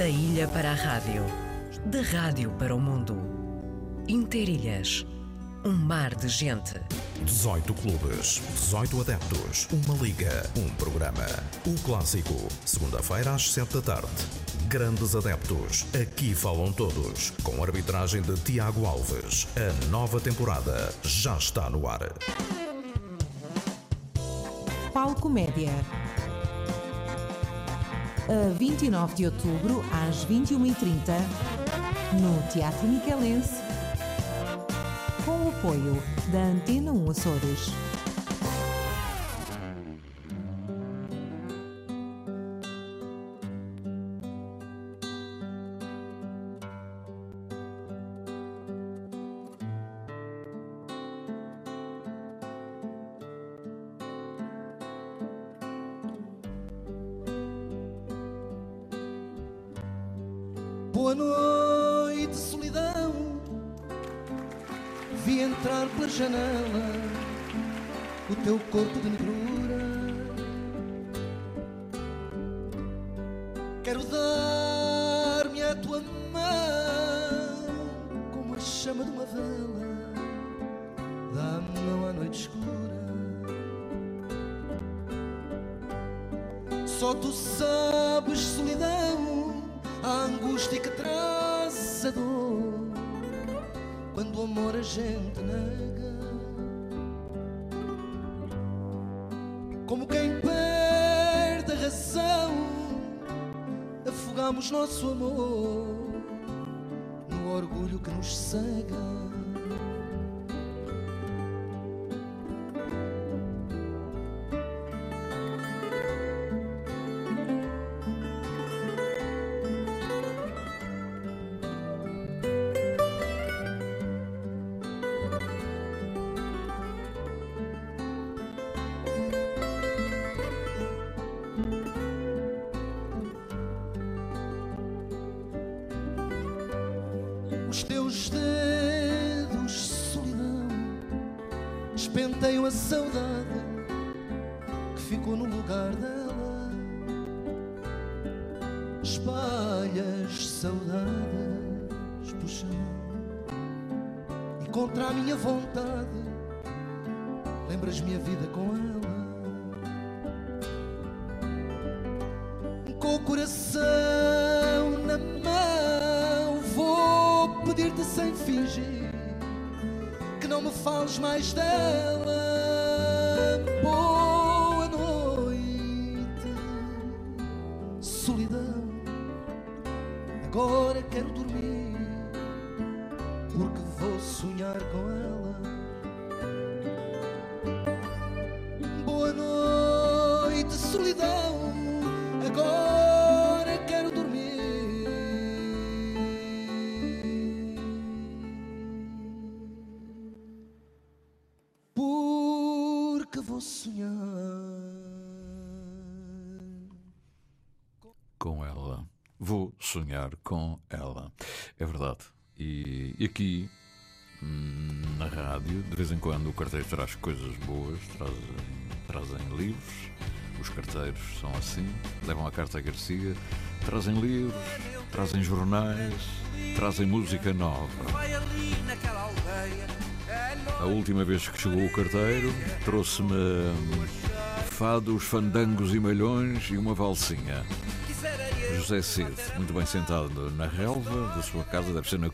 Da ilha para a rádio, da rádio para o mundo. Interilhas, um mar de gente. 18 clubes, 18 adeptos, uma liga, um programa. O clássico, segunda-feira às 7 da tarde. Grandes adeptos, aqui falam todos. Com arbitragem de Tiago Alves. A nova temporada já está no ar. Palco Média. A 29 de outubro, às 21h30, no Teatro Miquelense, com o apoio da Antena 1 Açores. Boa noite, solidão. Vi entrar pela janela o teu corpo de negrura. Quero dar-me a tua mão como a chama de uma vela. Dá-me mão à noite escura. Só tu sabes, Como quem perde a razão, afogamos nosso amor no orgulho que nos cega. Espalhas saudades pelo chão e contra a minha vontade lembras-me a vida com ela. Com o coração na mão, vou pedir-te sem fingir que não me fales mais dela. Porque vou sonhar. com ela. Vou sonhar com ela. É verdade. E, e aqui, hum, na rádio, de vez em quando o carteiro traz coisas boas, trazem, trazem livros. Os carteiros são assim, levam a carta a Garcia, trazem livros, trazem jornais, trazem música nova. Vai ali naquela aldeia. A última vez que chegou o carteiro, trouxe-me hum, fados, fandangos e malhões e uma valsinha. José Cid, muito bem sentado na relva da sua casa, deve ser na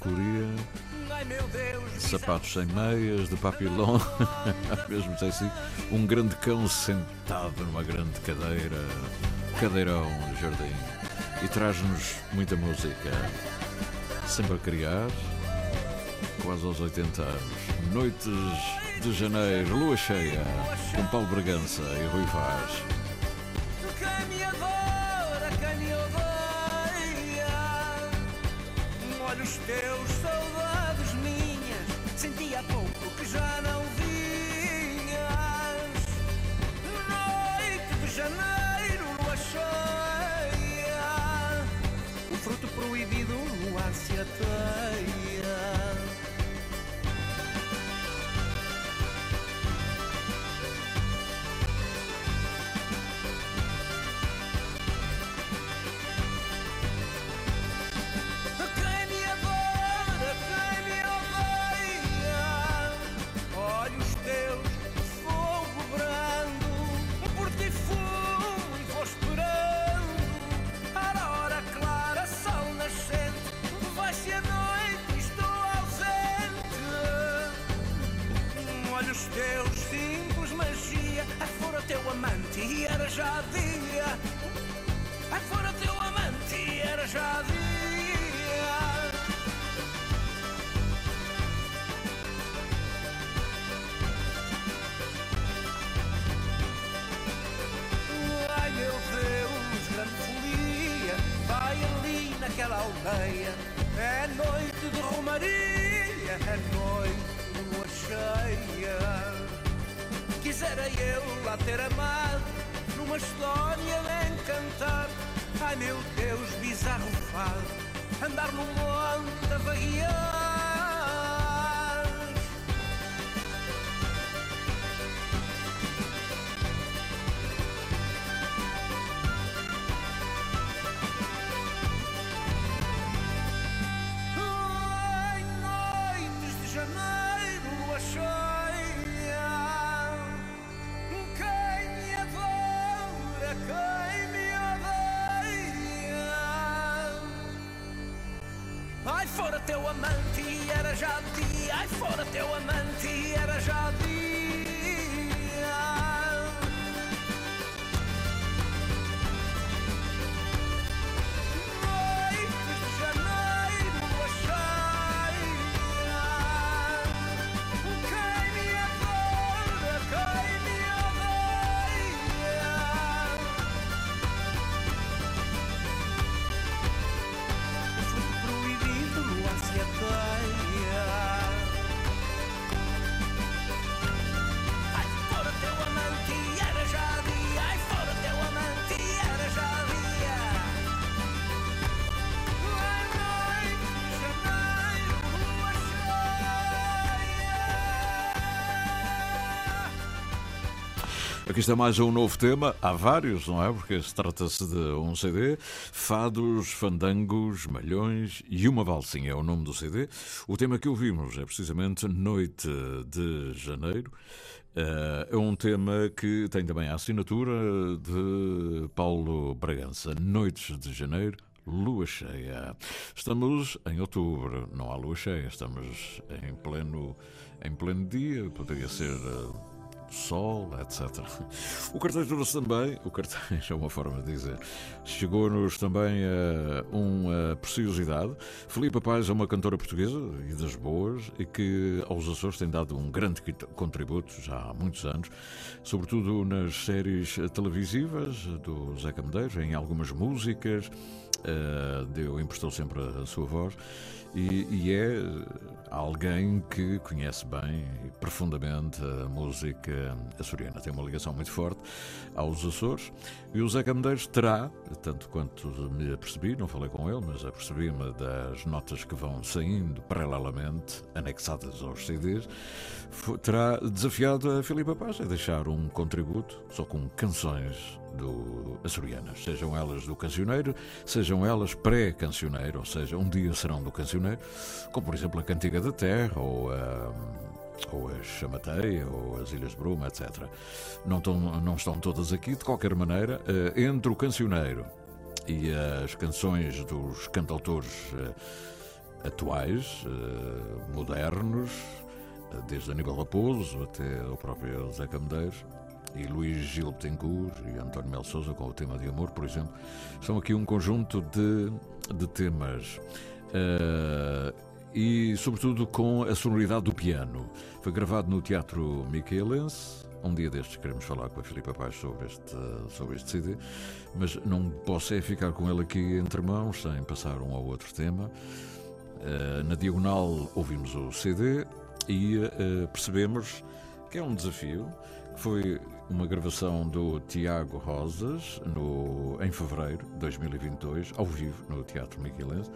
Deus. Sapatos sem meias, de papilão, mesmo José Cid. Um grande cão sentado numa grande cadeira, cadeirão no jardim. E traz-nos muita música. Sempre a criar, quase aos 80 anos. Noites de janeiro, lua cheia, com Paulo Bragança e Rui Vaz. Quem me adora, quem me odeia. Olha os teus saudades minhas. Senti há pouco que já não vinhas. Noite de janeiro, lua cheia. O fruto proibido no ar se. Romaria, é noite lua cheia. Quisera eu lá ter amado numa história de encantar. Ai meu Deus, bizarro fado, andar no monte a vaguear. Aqui está mais um novo tema, há vários, não é? Porque se trata-se de um CD, Fados, Fandangos, Malhões e uma Valsinha é o nome do CD. O tema que ouvimos é precisamente Noite de Janeiro. Eh, É um tema que tem também a assinatura de Paulo Bragança, Noites de Janeiro. Lua cheia. Estamos em outubro, não há lua cheia, estamos em pleno, em pleno dia, poderia ser eh, sol, etc. O cartaz trouxe também, o cartaz é uma forma de dizer, chegou-nos também eh, uma preciosidade. Filipe Paz é uma cantora portuguesa e das boas e que aos Açores tem dado um grande contributo já há muitos anos, sobretudo nas séries televisivas do Zé Camedeiros, em algumas músicas. eh, deu, emprestou sempre a sua voz e, e é alguém que conhece bem e profundamente a música açoriana. Tem uma ligação muito forte aos Açores e o Zé Camedeiros terá, tanto quanto me apercebi, não falei com ele, mas apercebi-me das notas que vão saindo paralelamente, anexadas aos CDs, terá desafiado a Filipe Paz a deixar um contributo só com canções do açorianas, sejam elas do cancioneiro, sejam elas pré-cancioneiro, ou seja, um dia serão do cancioneiro, como por exemplo a Cantiga da Terra ou a, ou a Chamateia ou as Ilhas de Bruma, etc. Não estão, não estão todas aqui, de qualquer maneira, eh, entre o cancioneiro e as canções dos cantautores eh, atuais, eh, modernos, desde Aníbal Raposo até o próprio Zé Camedeiros, e Luís Gil Betancourt e António Mel Souza com o tema de amor, por exemplo, são aqui um conjunto de, de temas. eh, e, sobretudo, com a sonoridade do piano. Foi gravado no Teatro Miquelense. Um dia destes queremos falar com a Filipe Paz sobre este, sobre este CD, mas não posso é ficar com ele aqui entre mãos sem passar um ao outro tema. Eh, na diagonal ouvimos o CD e eh, percebemos que é um desafio, foi uma gravação do Tiago Rosas no, em fevereiro de 2022, ao vivo, no Teatro Miquelense,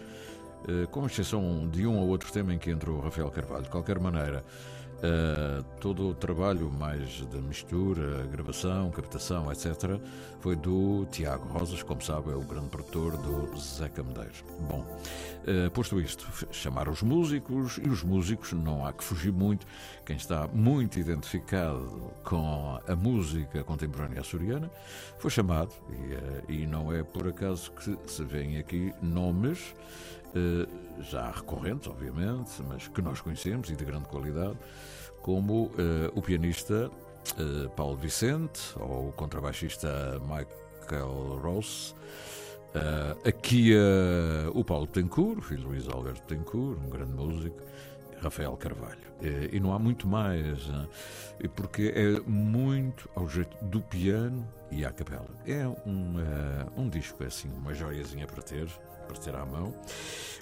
eh, com exceção de um ou outro tema em que entrou Rafael Carvalho. De qualquer maneira, eh, todo o trabalho mais de mistura, gravação, captação, etc., foi do Tiago Rosas, como sabe, é o grande produtor do Zeca Medeiros. Bom, eh, posto isto, chamar os músicos, e os músicos não há que fugir muito. Quem está muito identificado com a música contemporânea açoriana foi chamado, e, eh, e não é por acaso que se vêem aqui nomes já recorrentes, obviamente, mas que nós conhecemos e de grande qualidade, como eh, o pianista uh, Paulo Vicente ou o contrabaixista Michael Ross. Uh, aqui uh, o Paulo Tencourt, filho de Luís Alberto Tencourt, um grande músico, Rafael Carvalho. E, não há muito mais, uh, porque é muito ao jeito do piano e à capela. É um, um disco, é assim, uma joiazinha para ter, para ter à mão.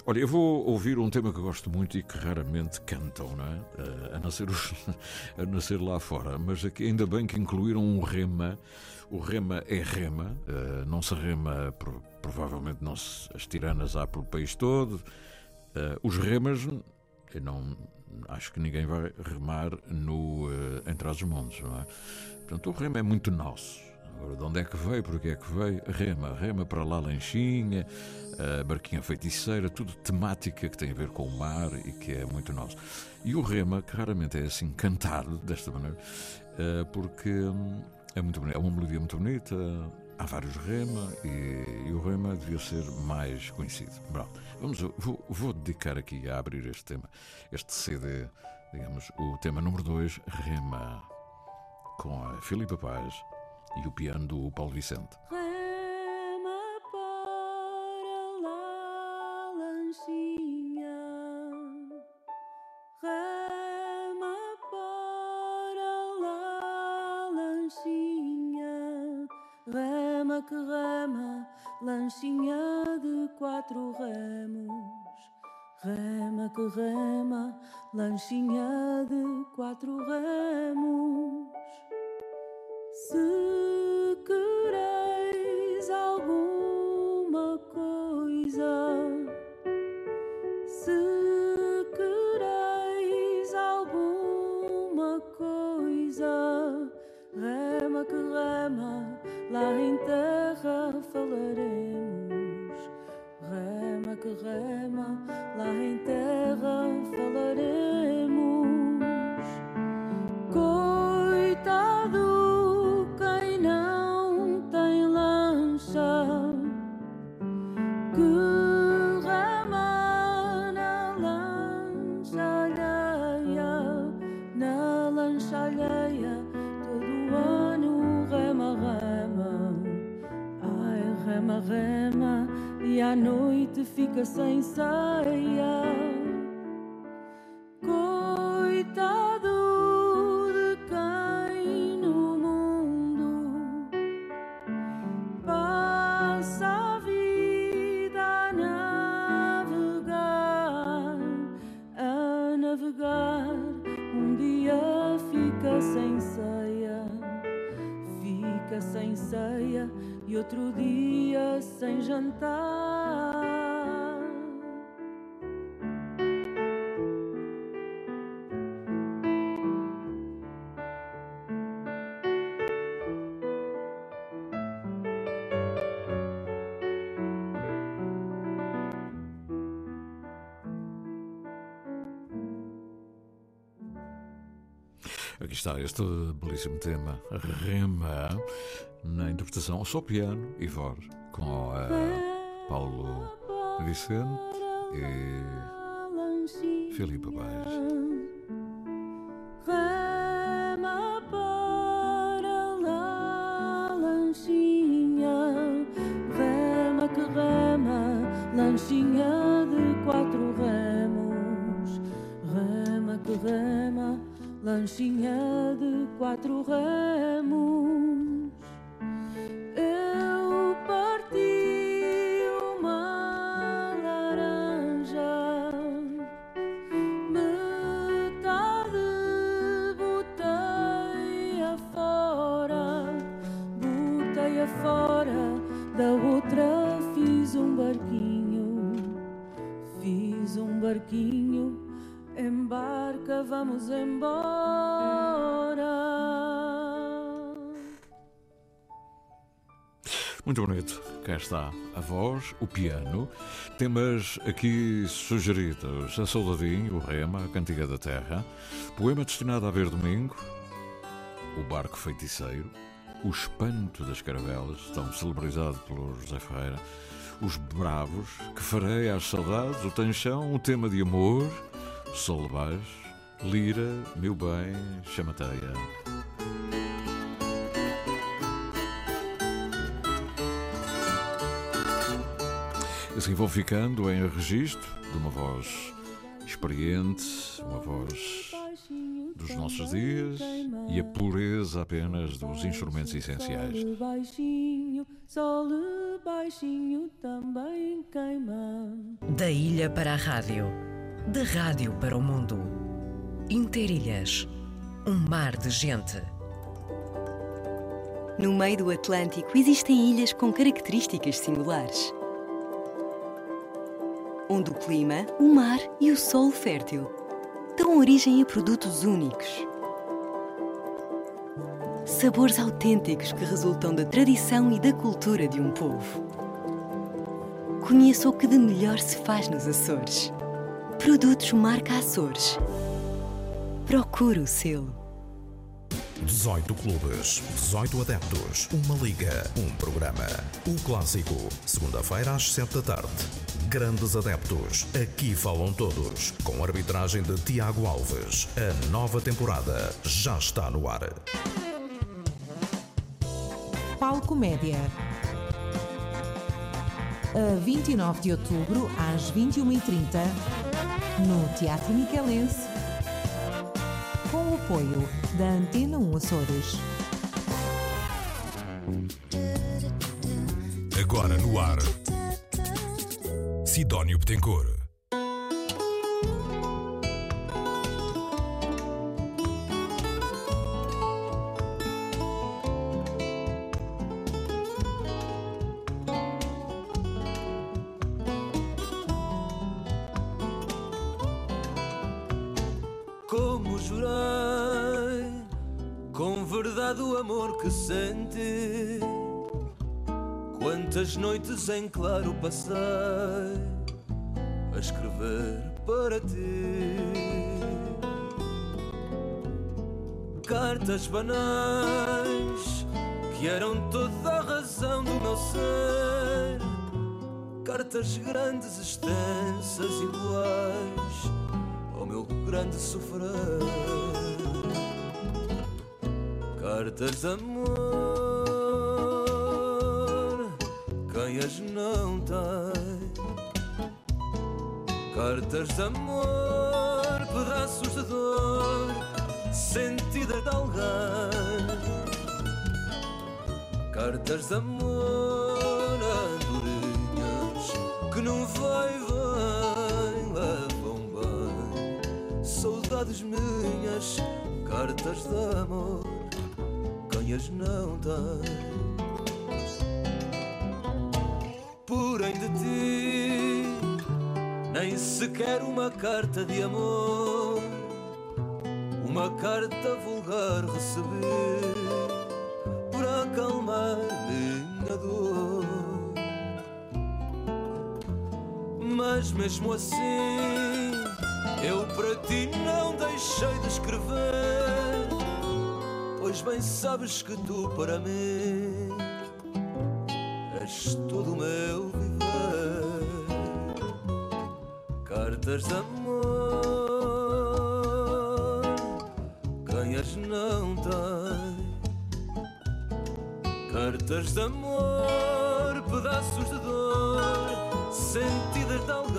Olha, eu vou ouvir um tema que gosto muito e que raramente cantam, não é? Uh, a, nascer os, a lá fora. Mas aqui, ainda bem que incluíram um rema. O rema é rema, uh, não se rema, provavelmente não se, as tiranas há pelo país todo. Uh, os remas, eu não acho que ninguém vai remar no uh, Entre os Montes, não é? Portanto, o rema é muito nosso. Agora, de onde é que veio, porque é que veio? Rema, rema para lá Lanchinha, a barquinha feiticeira, tudo temática que tem a ver com o mar e que é muito nosso. E o rema, que raramente é assim cantado desta maneira, eh, porque hum, é, muito bonito, é uma melodia muito bonita, há vários rema e, e, o rema devia ser mais conhecido. Bom, vamos, vou, vou, dedicar aqui a abrir este tema, este CD, digamos, o tema número 2, rema, com a Filipa Paz e o piano do Paulo Vicente. que rema, lanchinha de quatro remos. Rema que rema, lanchinha de quatro remos. Rema fica sem ceia. Coitado de quem no mundo passa a vida a navegar, a navegar. Um dia fica sem ceia, fica sem ceia, e outro dia sem jantar. Este belíssimo tema, Rema, na interpretação só piano e voz, com uh, Paulo Vicente e Filipe Baez. Lanchinha de quatro remos, rema que rema, lanchinha de quatro remos. Eu parti uma laranja. Metade botei afora, botei afora, da outra fiz um barquinho, fiz um barquinho, embarca, vamos embora. Muito bonito. Cá está a voz, o piano. Temas aqui sugeridos: A Soldadinho, o Rema, a Cantiga da Terra, Poema destinado a ver domingo, O Barco Feiticeiro, O Espanto das Caravelas, tão celebrizado pelo José Ferreira, Os Bravos, Que Farei às Saudades, O Tanchão, O Tema de Amor, Sol Baixo, Lira, Meu Bem, Chamateia. Assim vão ficando em registro de uma voz experiente, uma voz dos nossos dias e a pureza apenas dos instrumentos essenciais. Sol baixinho, sol baixinho também queima. Da ilha para a rádio, da rádio para o mundo. Interilhas, um mar de gente. No meio do Atlântico existem ilhas com características singulares. Onde o clima, o mar e o solo fértil dão origem a produtos únicos. Sabores autênticos que resultam da tradição e da cultura de um povo. Conheça o que de melhor se faz nos Açores. Produtos marca Açores. Procure o selo. 18 clubes, 18 adeptos, uma liga, um programa. O clássico, segunda-feira às 7 da tarde. Grandes adeptos, aqui falam todos, com arbitragem de Tiago Alves. A nova temporada já está no ar. Palco Média. A 29 de outubro, às 21h30, no Teatro Miquelense, com o apoio da Antena 1 Açores. Agora no ar. Sidónio Betancourt. Como jurei, com verdade o amor que senti. Quantas noites em claro passei a escrever para ti. Cartas banais que eram toda a razão do meu ser. Cartas grandes, extensas, iguais ao meu grande sofrer. Cartas de amor, quem as não tem? Cartas de amor, pedaços de dor, sentida de alguém. Cartas de amor, andorinhas que não vai, vem, levam bem. Saudades minhas, cartas de amor, quem as não tem. Porém de ti, nem sequer uma carta de amor, uma carta vulgar recebi para acalmar minha dor. Mas mesmo assim, eu para ti não deixei de escrever, pois bem sabes que tu para mim és todo meu Cartas de amor, quem as não tem? Cartas de amor, pedaços de dor, sentidas de alguém.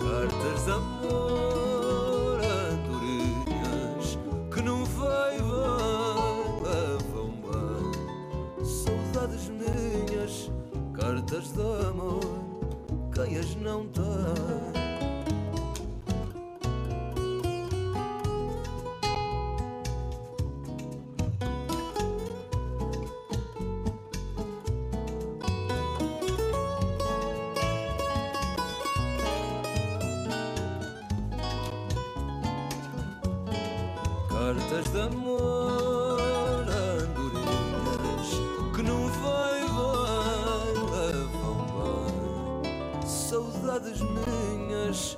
Cartas de amor, andorinhas que não vai, levam bem. Saudades minhas, cartas de amor, quem as não tem? Saudades minhas,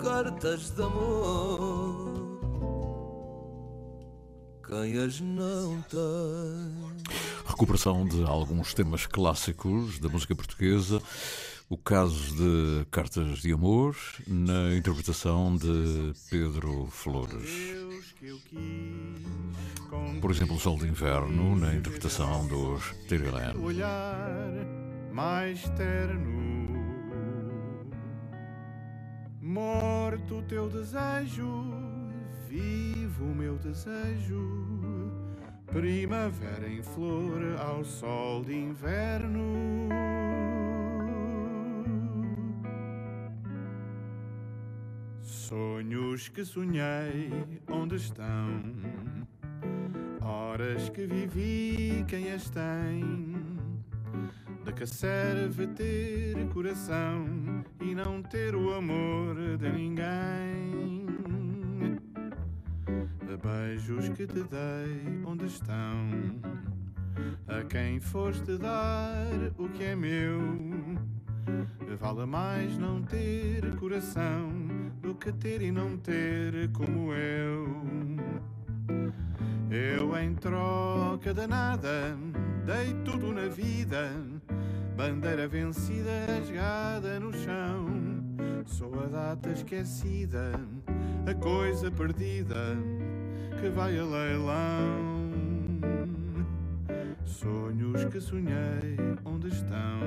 cartas de amor. Quem as não tem? Recuperação de alguns temas clássicos da música portuguesa O caso de Cartas de Amor, na interpretação de Pedro Flores. Por exemplo, O Sol de Inverno, na interpretação dos Tyrion. olhar mais terno. Morto o teu desejo, vivo o meu desejo. Primavera em flor ao sol de inverno. Sonhos que sonhei, onde estão? Horas que vivi, quem as tem? De que serve ter coração e não ter o amor de ninguém? Beijos que te dei, onde estão? A quem foste dar o que é meu? Vale mais não ter coração do que ter e não ter como eu. Eu em troca de nada dei tudo na vida, bandeira vencida rasgada no chão. Sou a data esquecida, a coisa perdida que vai a leilão. Sonhos que sonhei, onde estão?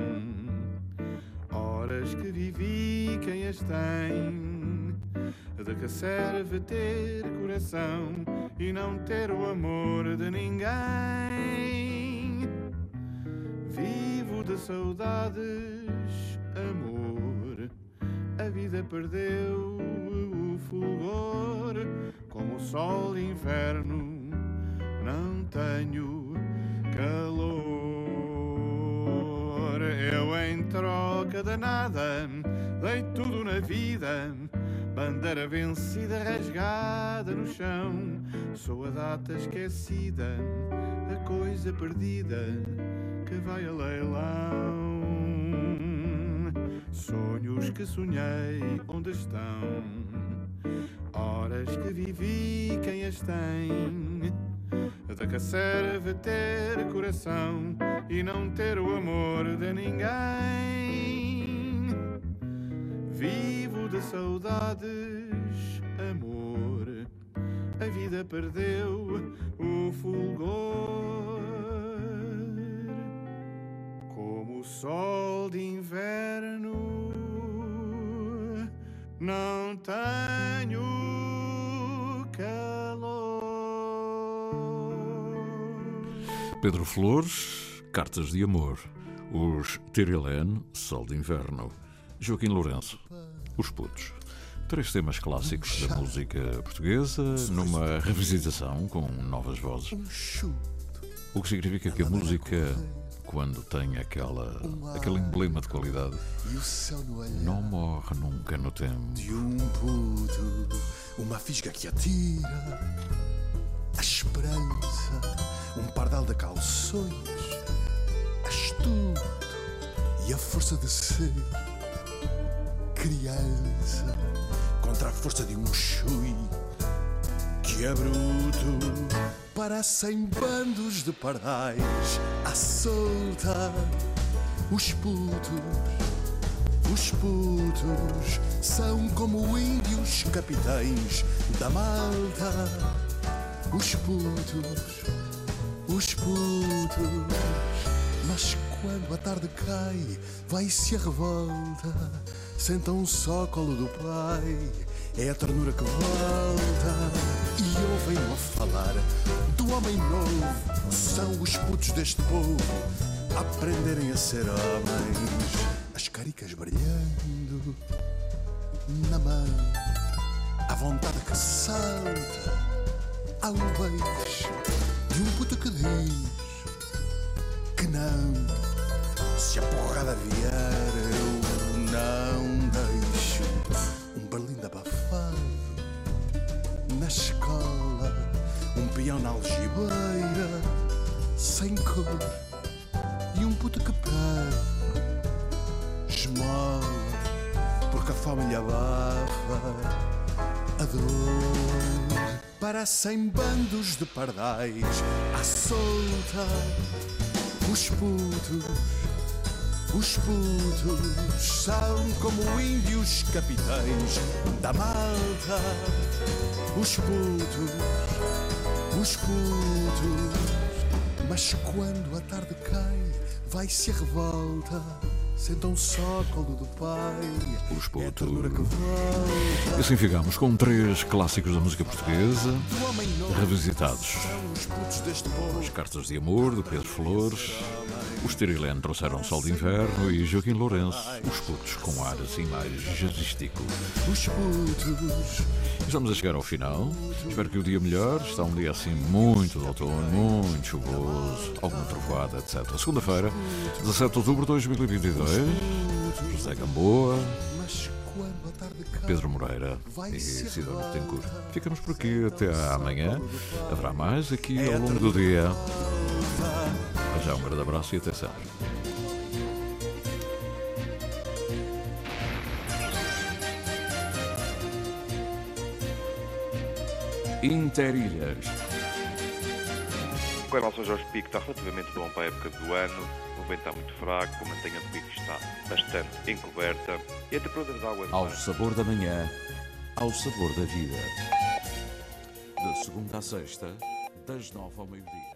Horas que vivi, quem as tem? De que serve ter coração e não ter o amor de ninguém? Saudades, amor. A vida perdeu o fulgor, como o sol inverno. Não tenho calor. Eu em troca de nada dei tudo na vida. Bandeira vencida, rasgada no chão. Sou a data esquecida, a coisa perdida que vai a leilão. Sonhos que sonhei, onde estão? Horas que vivi, quem as tem? De que serve ter coração e não ter o amor de ninguém? Vivo de saudades, amor. A vida perdeu o fulgor. Sol de inverno, não tenho calor. Pedro Flores, Cartas de Amor. Os Tirilene, Sol de Inverno. Joaquim Lourenço, Os Putos. Três temas clássicos da música portuguesa numa revisitação com novas vozes. O que significa que a música, quando tem aquela, aquele emblema de qualidade, não morre nunca no tempo. de um puto, uma fisga que atira a esperança, um pardal de calções, astuto e a força de ser criança contra a força de um chui que é bruto. Parecem bandos de pardais à solta, os putos os putos são como índios capitães da malta. Os putos, os putos. Mas quando a tarde cai, vai-se a revolta. Sentam só ao colo do pai. É a ternura que volta. E ouvem-no a falar do homem novo. São os putos deste povo a aprenderem a ser homens as caricas brilhando na mão, a vontade que salta ao beijo de um puto que diz que não. Se a porrada vier, eu não deixo um berlim abafado na escola, um peão na algibeira sem cor e um puto que pede esmola, porque a fome lhe abafa a dor. Parecem bandos de pardais à solta, os putos, Os putos são como índios capitães da malta. Os putos, os putos. Mas quando a tarde cai, vai-se a revolta. Sentam só colo do pai. Os É putos. volta. E assim ficamos com três clássicos da música portuguesa, Do revisitados. As Cartas de Amor, de Pedro Flores, os Tirilene trouxeram Sol de Inverno e Joaquim Lourenço, os putos com ar assim mais jazzístico. Os putos. Estamos a chegar ao final. Espero que o dia melhore. Está um dia assim muito de outono, muito chuvoso, alguma trovoada, etc. Segunda-feira, 17 de outubro de 2022. José Gamboa, Pedro Moreira e Sidónio Tencourt. Ficamos por aqui até amanhã. Haverá mais aqui ao longo do dia. Já um grande abraço e sempre. Interilhas. O canal São Jorge Pico está relativamente bom para a época do ano. O vento está muito fraco, a mantenha do pico está bastante encoberta e a temperatura da água Ao sabor da manhã, ao sabor da vida. De segunda a sexta, das nove ao meio-dia.